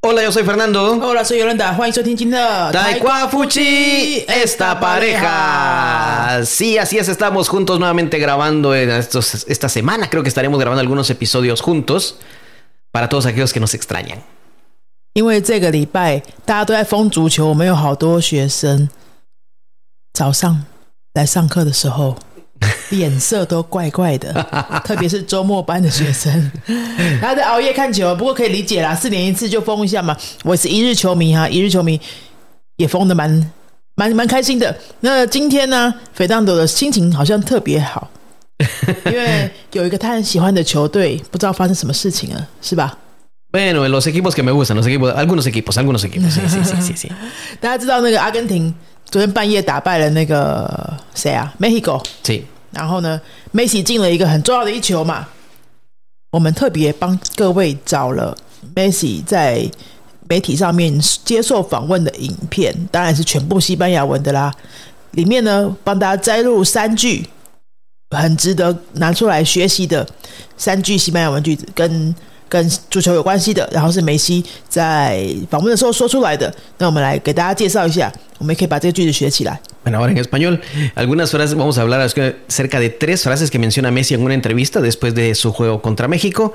Hola, yo soy Fernando. Hola, soy Yolanda. 欢迎收听今天的 Taekwafuchi, esta pareja. Sí, así es, estamos juntos nuevamente grabando en estos, esta semana. Creo que estaremos grabando algunos episodios juntos para todos aquellos que nos extrañan. 因为这个礼拜大家都在封足球，我们有好多学生早上来上课的时候 脸色都怪怪的，特别是周末班的学生，他在熬夜看球。不过可以理解啦，四年一次就疯一下嘛。我是一日球迷哈，一日球迷也疯的蛮蛮蛮开心的。那今天呢，肥当朵的心情好像特别好，因为有一个他很喜欢的球队，不知道发生什么事情了，是吧？Bueno, los equipos que me gustan, los equipos, algunos equipos, algunos equipos. Sí, sí, sí, sí, sí. 大家知道那个阿根廷昨天半夜打败了那个谁啊，Mexico。Sí. 然后呢，梅西进了一个很重要的一球嘛。我们特别帮各位找了梅西在媒体上面接受访问的影片，当然是全部西班牙文的啦。里面呢，帮大家摘录三句很值得拿出来学习的三句西班牙文句子，跟跟足球有关系的，然后是梅西在访问的时候说出来的。那我们来给大家介绍一下，我们也可以把这个句子学起来。 Bueno, ahora en español, algunas frases, vamos a hablar acerca de tres frases que menciona Messi en una entrevista después de su juego contra México.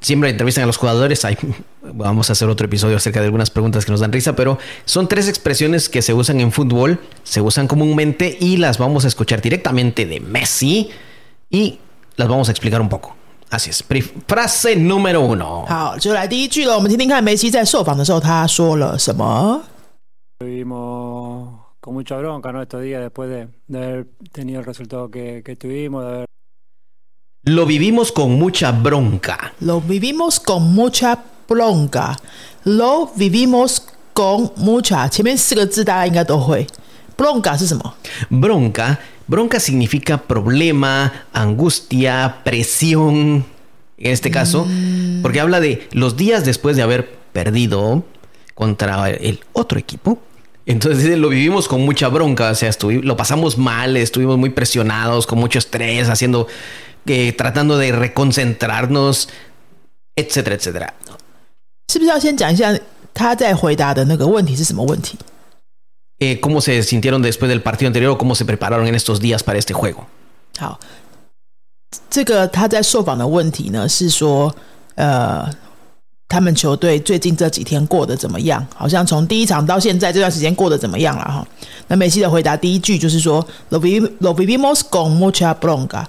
Siempre entrevistan a los jugadores, hay, vamos a hacer otro episodio acerca de algunas preguntas que nos dan risa, pero son tres expresiones que se usan en fútbol, se usan comúnmente y las vamos a escuchar directamente de Messi y las vamos a explicar un poco. Así es. Frase número uno. 好，就来第一句了。我们听听看梅西在受访的时候他说了什么。 Vivimos con mucha bronca ¿no? estos días después de, de haber tenido el resultado que, que tuvimos, de haber Lo vivimos con mucha bronca. Lo vivimos con mucha bronca. Lo vivimos con mucha，前面四个字大家应该都会。bronca 是什么？ Bronca, bronca significa problema, angustia, presión. En este caso, porque habla de los días después de haber perdido contra el otro equipo. Entonces dice, lo vivimos con mucha bronca, o sea, estuvi- lo pasamos mal, estuvimos muy presionados, con mucho estrés, haciendo, eh, tratando de reconcentrarnos, etcétera, etcétera. 是不是要先讲一下他在回答的那个问题是什么问题？ Eh, ¿Cómo se sintieron después del partido anterior o cómo se prepararon en estos días para este juego? 好，这个他在受访的问题呢是说，呃，他们球队最近这几天过得怎么样？好像从第一场到现在这段时间过得怎么样了哈？那梅西的回答第一句就是说，Lo vivi- lo vivimos con mucha bronca。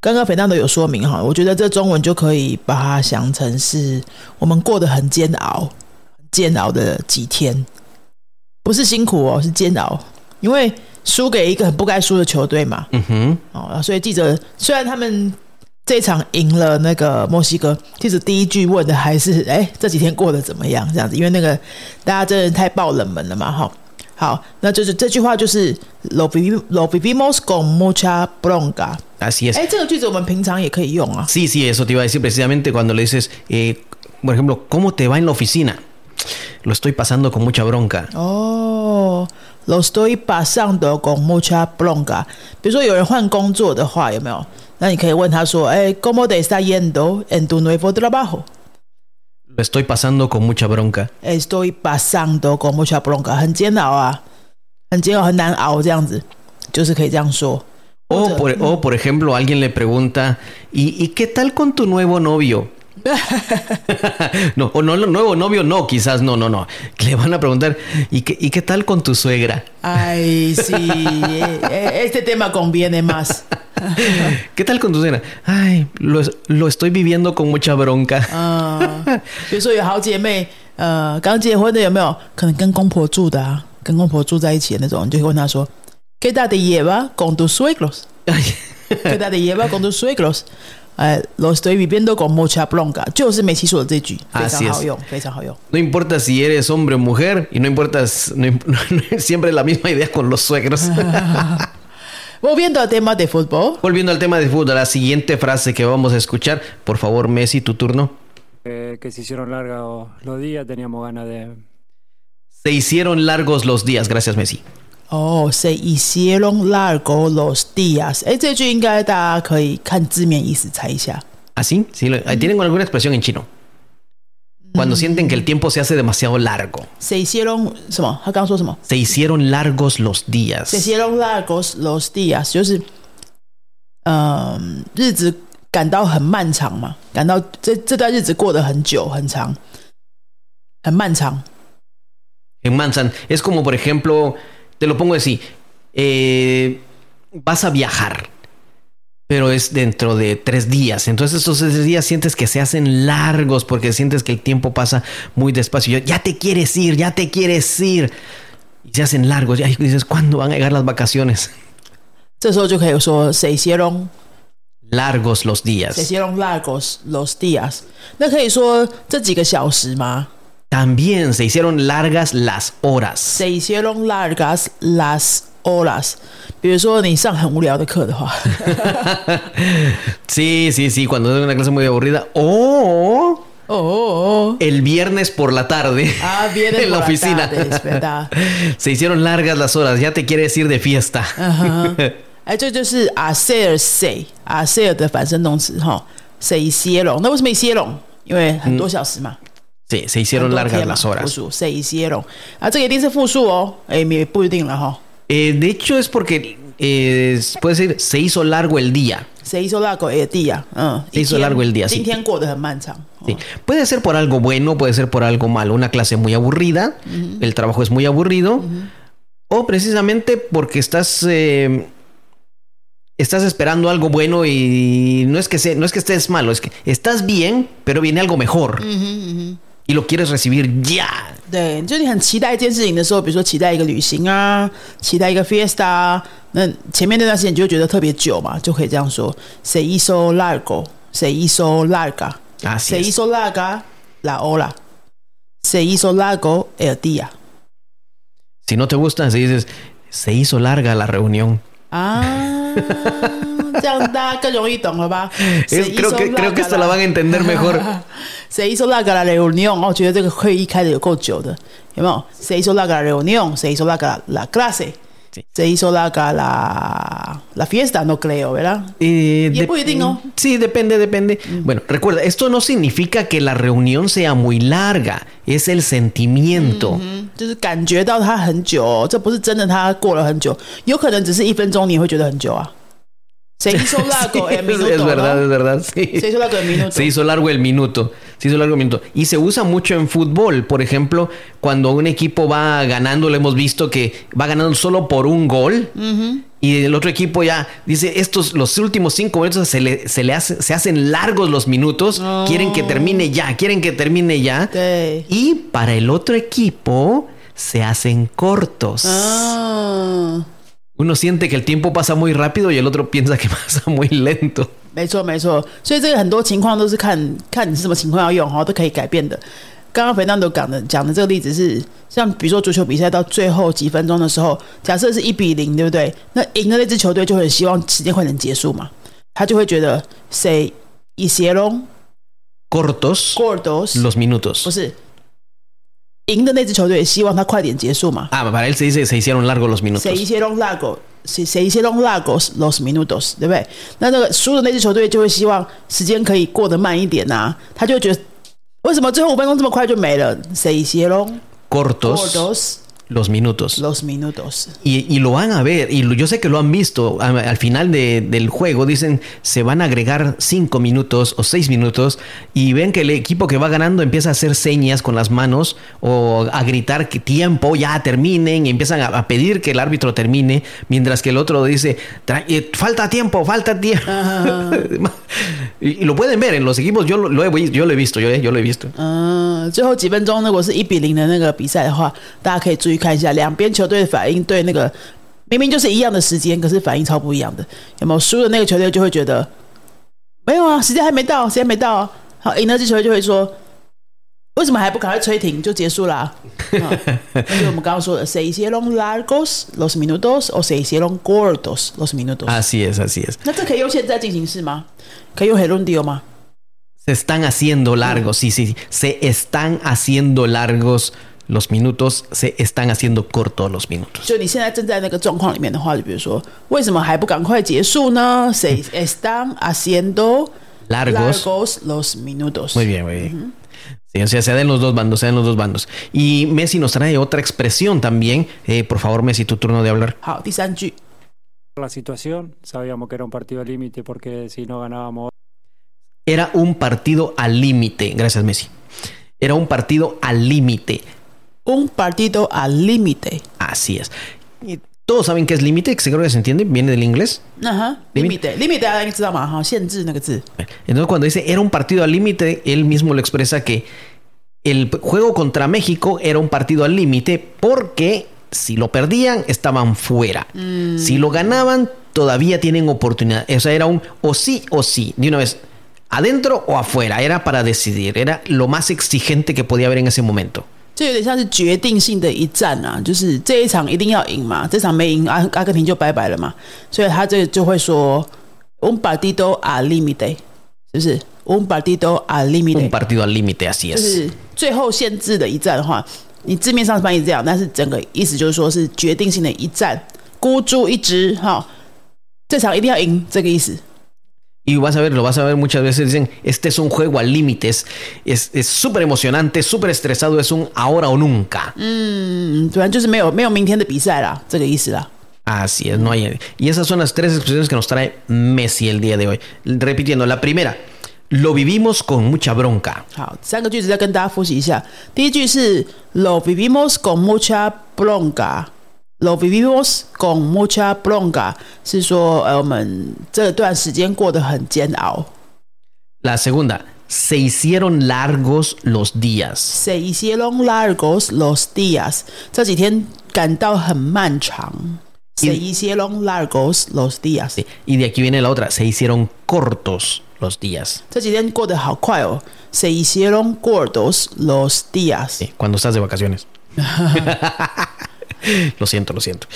刚刚肥当都有说明哈，我觉得这中文就可以把它想成是我们过得很煎熬、煎熬的几天，不是辛苦哦，是煎熬，因为输给一个很不该输的球队嘛。Ujú. 哦，所以记者虽然他们这一场赢了那个墨西哥，记者第一句问的还是哎这几天过得怎么样这样子，因为那个大家真的太爆冷门了嘛哈。好，那就是这句话就是 lo vivi- lo vivimos con mucha bronca。Así es. 哎，这个句子我们平常也可以用啊。Sí, sí, eso te iba a decir precisamente cuando le dices, eh, por ejemplo, ¿cómo te va en la oficina? Lo estoy pasando con mucha bronca. 哦，lo estoy pasando con mucha bronca。比如说有人换工作的话，有没有？那你可以问他说：“哎，cómo te está yendo en tu nuevo trabajo？” Lo estoy pasando con mucha bronca. Estoy pasando con mucha bronca，很煎熬啊，很煎熬，很难熬，这样子，就是可以这样说。 O 或者 por, o, por ejemplo, alguien le pregunta, ¿y, y qué tal con tu nuevo novio? no, o no, nuevo novio no, quizás no, no, no. Le van a preguntar, ¿y qué, y qué tal con tu suegra? Ay, sí, eh, este tema conviene más。 ¿Qué tal con tu suegra? Ay, lo, lo estoy viviendo con mucha bronca. 嗯，比如说有好姐妹，呃，刚结婚的有没有可能跟公婆住的啊？跟公婆住在一起的那种，你就会问他说：“¿Qué tal te lleva con tus suegros？” Ay, ¿Qué tal te lleva con tus suegros？ 哎，lo estoy viviendo con mucha bronca，就是梅西说的这句，非常 Así es 好用，非常好用。 No importa si eres hombre o mujer y no importa, no, im- siempre la misma idea con los suegros. Volviendo al tema de fútbol， Volviendo al tema de fútbol, la siguiente frase que vamos a escuchar, por favor, Messi, tu turno. que, que se hicieron largos los días, teníamos ganas de, Se hicieron largos los días, gracias Messi. 哦，se hicieron largos los días。哎，这句应该大家可以看字面意思猜一下。 ¿Así? Sí, lo- eh, tienen alguna expresión en chino. Cuando sienten que el tiempo se hace demasiado largo. se hicieron 什么？他刚刚说什么 Se hicieron largos los ？se días. hicieron largos los días，就是嗯，日子感到很漫长嘛，感到这这段日子过得很久很长，很漫长。 En Mansan. Es como, por ejemplo, te lo pongo así, eh, vas a viajar, pero es dentro de tres días. Entonces estos tres días sientes que se hacen largos porque sientes que el tiempo pasa muy despacio. Yo, ya te quieres ir, ya te quieres ir. Y se hacen largos. Y dices, ¿cuándo van a llegar las vacaciones? Este se hicieron largos los días. Se hicieron largos los días. 那可以说这几个小时吗 También se hicieron largas las horas. se hicieron largas las horas。比如说你上很无聊的课的话， Sí, sí, sí, cuando es una clase muy aburrida. O 哦， el viernes por la tarde ah, viene en la oficina. es verdad。 Se hicieron largas las horas, ya te quieres ir de fiesta. 哎，这就是 hacer se hacer 的反身动词哈，se hicieron。那为什么 hicieron？因为很多小时嘛， 对，se hicieron largas las horas. se hicieron. Ah, que dice oh, eh, eh, de hecho, es porque eh, puede decir se hizo largo el día. Se hizo largo eh, el día. Uh, ah. se hizo largo el día. Sí. Sí. Oh. Puede ser por algo bueno, puede ser por algo malo. Una clase muy aburrida, uh -huh. el trabajo es muy aburrido, uh -huh. o precisamente porque estás. Eh, estás esperando algo bueno y no es que sea, no es que estés malo, es que estás bien, pero viene algo mejor. -huh, y lo quieres recibir ya. 对，就你很期待一件事情的时候，比如说期待一个旅行啊，期待一个 fiesta 啊，那前面那段时间你就会觉得特别久嘛，就可以这样说：se hizo largo，se hizo larga，se Así es. hizo larga la hora，se hizo largo el día。 Si no te gusta, si dices se hizo larga la reunión. 啊，这样大家更容易懂了吧 Es- creo que creo que esta la van a entender mejor. Se hizo larga la reunión，哦，觉得这个会议开的有够久的，有没有？Se hizo larga la reunión，se hizo larga la clase。 Sí. Se hizo larga la, la fiesta, no creo, ¿verdad? Eh, Y dep- puede, ¿no? Sí, depende, depende. Bueno, recuerda, esto no significa que la reunión sea muy larga, es el sentimiento. 嗯，就是感觉到它很久、哦，这不是真的，它过了很久，有可能只是一分钟，你也会觉得很久啊。Se hizo largo el es, minuto, es verdad, ¿no? es verdad. sí. Se hizo largo el minuto. Se hizo largo el minuto. Minuto. Y se usa mucho en fútbol. Por ejemplo, cuando un equipo va ganando, lo hemos visto que va ganando solo por un gol. Y el otro equipo ya dice, estos, los últimos cinco minutos se le, se le hace- se hacen largos los minutos. Quieren que termine ya, quieren que termine ya. 对，Y para el otro equipo se hacen cortos. 嗯，Uno siente que el tiempo pasa muy rápido y el otro piensa que pasa muy lento. 没错没错，所以这个很多情况都是看看你是什么情况要用哈，都可以改变的。刚刚肥蛋都讲的讲的这个例子是，像比如说足球比赛到最后几分钟的时候，假设是一比零，对不对？那赢的那支球队就很希望时间快点结束嘛，他就会觉得 se hicieron Cortos cortos，los minutos. 不是赢的那支球队希望他快点结束嘛 Ah, para él se dice se hicieron largos los minutos.，se hicieron largos。se se hicieron largos los minutos，对不对？那那个输的那支球队就会希望时间可以过得慢一点啊，他就会觉得为什么最后五分钟这么快就没了？se hicieron Cortos cortos los minutos. los minutos。 Y, y lo van a ver, y lo- yo sé que lo han visto. a- Al final de- del juego dicen se van a agregar cinco minutos o seis minutos y ven que el equipo que va ganando empieza a hacer señas con las manos o a gritar que tiempo, ya terminen y empiezan a, a pedir que el árbitro termine, mientras que el otro dice "Tra- eh, falta tiempo, falta tiempo. y, y lo pueden ver en los equipos, yo lo, lo he, vi- yo lo he visto, yo, yo lo he visto. 嗯，最后几分钟如果是一比零的那个比赛的话，大家可以注意 看一下两边球队的反应，对那个明明就是一样的时间，可是反应超不一样的。有没有输的那个球队就会觉得没有啊，时间还没到，时间没到、啊。好，赢了这球队就会说。为什么还不赶快吹停就结束啦、那、就我们刚刚说的 seis long largos los minutos o seis long gordos los minutos。啊，是是是。那这可以用现在进行式吗？可以用 gerundio 吗？Se están haciendo largos, sí, sí, sí. Se están haciendo largos. los minutos se están haciendo cortos los minutos. 就你现在正在那个状况里面的话，就比如说，为什么还不赶快结束呢？Se están haciendo Largos. largos los minutos. Muy bien, muy bien. Sí, o sea, se den los dos bandos, se den los dos bandos. Y Messi nos trae otra expresión también. Eh, por favor, Messi, tu turno de hablar. 好，第三句， La situación, sabíamos que era un partido al límite porque si no ganábamos Era un partido al límite. Gracias, Messi. Era un partido al límite. un partido al límite. Así es. Todos saben qué es límite, que creo que se entiende, viene del inglés. Ajá, límite. Límite, ah, Entonces, cuando dice era un partido al límite, él mismo lo expresa que el juego contra México era un partido al límite porque si lo perdían, estaban fuera. Mm. Si lo ganaban, todavía tienen oportunidad. O sea, era un o sí o sí, de una vez, adentro o afuera. Era para decidir, era lo más exigente que podía haber en ese momento. 这有点像是决定性的一战啊，就是这一场一定要赢嘛，这场没赢，阿阿根廷就拜拜了嘛，所以他这个就会说，un partido al límite，是不是？un partido al Un límite，partido al límite, así 就是最后限制的一战的话，你字面上翻译这样，但是整个意思就是说是决定性的一战，孤注一掷，哈，这场一定要赢，这个意思。Y vas a ver, lo vas a ver muchas veces, dicen, este es un juego al límite, es es- es súper emocionante, súper estresado, es un ahora o nunca. 嗯，反正就是没有没有明天的比赛啦，这个意思啦。 Así es, no hay. Y esas son las tres expresiones que nos trae Messi el día de hoy. Repitiendo, la primera, lo vivimos con mucha bronca. 好，三个句子再跟大家复习一下。第一句是 Lo vivimos con mucha bronca。 Lo vivimos con mucha bronca 是说，呃，我们这段时间过得很煎熬。 La segunda, se hicieron largos los días. Se hicieron largos los días，这几天感到很漫长。Se hicieron largos los días， Sí, Y de aquí viene la otra, se hicieron cortos los días. 这几天过得好快哦。Se hicieron cortos los días， Sí, cuando estás de vacaciones. lo siento, lo siento.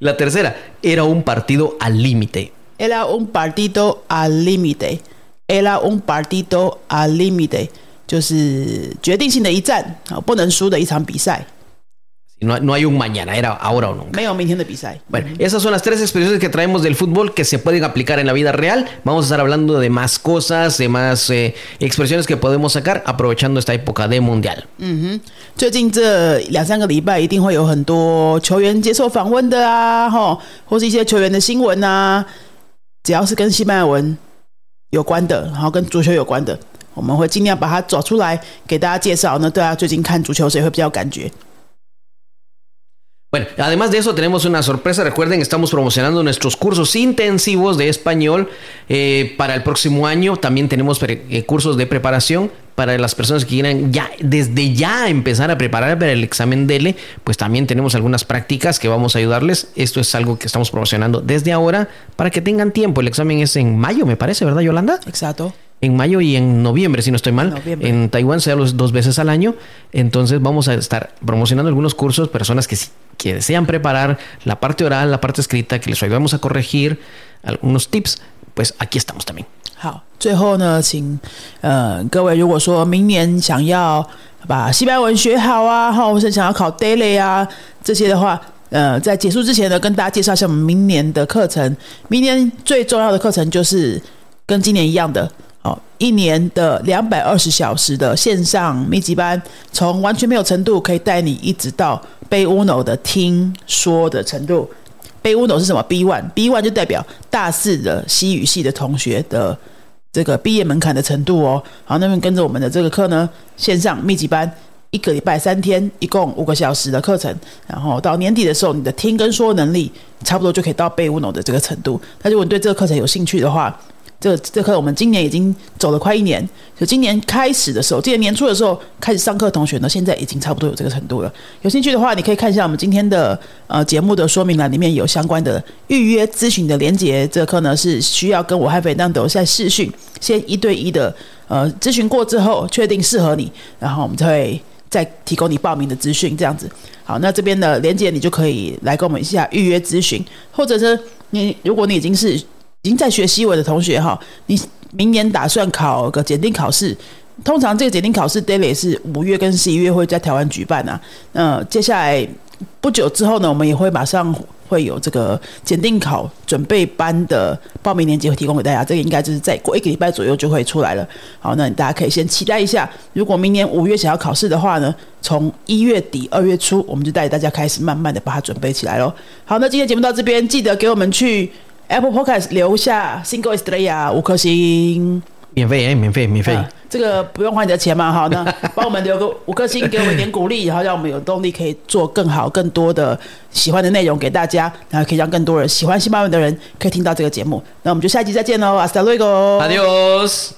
la tercera, era un partido al límite. Era un partido al límite. Era un partido al límite，就是决定性的一战啊，不能输的一场比赛， No, no hay un mañana, era ahora o nunca. 没有明天的比赛。 Bueno, esas son las tres expresiones que traemos del fútbol que se pueden aplicar en la vida real. Vamos a estar hablando de más cosas, de más eh, expresiones que podemos sacar aprovechando esta época de mundial. 最近这两三个礼拜，一定会有很多球员接受访问的啊，吼，或是一些球员的新闻啊，只要是跟西班牙文有关的，然后跟足球有关的，我们会尽量把它找出来给大家介绍。那对大家最近看足球谁会比较有感觉？ Bueno, además de eso tenemos una sorpresa. Recuerden, estamos promocionando nuestros cursos intensivos de español eh, para el próximo año. También tenemos eh, cursos de preparación para las personas que quieran ya desde ya empezar a preparar para el examen DELE. Pues también tenemos algunas prácticas que vamos a ayudarles. Esto es algo que estamos promocionando desde ahora para que tengan tiempo. El examen es en mayo, me parece, ¿verdad, Yolanda? Exacto。En mayo y en noviembre, si no estoy mal. Noviembre. En Taiwán se da los dos veces al año. Entonces vamos a estar promocionando algunos cursos, personas que, sí- que desean preparar la parte oral, la parte escrita, que les ayudamos a corregir algunos tips. Pues aquí estamos también. 好，最后呢，请呃各位，如果说明年想要把西班牙文学好啊，哈，或是想要考 daily 啊这些的话，呃，在结束之前呢，跟大家介绍一下我们明年的课程。明年最重要的课程就是跟今年一样的 哦，一年的两百二十小时的线上密集班，从完全没有程度可以带你一直到背 uno 的听说的程度。背 uno 是什么？B one，B one 就代表大四的西语系的同学的这个毕业门槛的程度哦。好，那么跟着我们的这个课呢，线上密集班。一个礼拜三天，一共五个小时的课程，然后到年底的时候，你的听跟说能力差不多就可以到背 uno 的这个程度。那如果你对这个课程有兴趣的话，这这课我们今年已经走了快一年，就今年开始的时候，今年年初的时候开始上课，同学呢现在已经差不多有这个程度了。有兴趣的话，你可以看一下我们今天的呃节目的说明栏里面有相关的预约咨询的连结。这课呢是需要跟我和斐当斗在试训，先一对一的呃咨询过之后，确定适合你，然后我们才会再提供你报名的资讯，这样子。好，那这边的连接你就可以来跟我们一下预约咨询，或者是你如果你已经是已经在学西文的同学哈，你明年打算考个检定考试，通常这个检定考试 daily 是五月跟十一月会在台湾举办啊。那接下来不久之后呢，我们也会马上会有这个检定考准备班的报名链接会提供给大家。这个应该就是再过一个礼拜左右就会出来了。好，那大家可以先期待一下。如果明年五月想要考试的话呢，从一月底二月初，我们就带大家开始慢慢的把它准备起来喽。好，那今天节目到这边，记得给我们去 Apple Podcast 留下 Single Estrella 五颗星。免费哎，免费免费、啊这个不用花你的钱嘛，好，那 帮我们留个五颗星，给我们一点鼓励，然后让我们有动力可以做更好、更多的喜欢的内容给大家，然后可以让更多人喜欢西班牙文的人可以听到这个节目。那我们就下一集再见喽，Hasta luego。Adiós.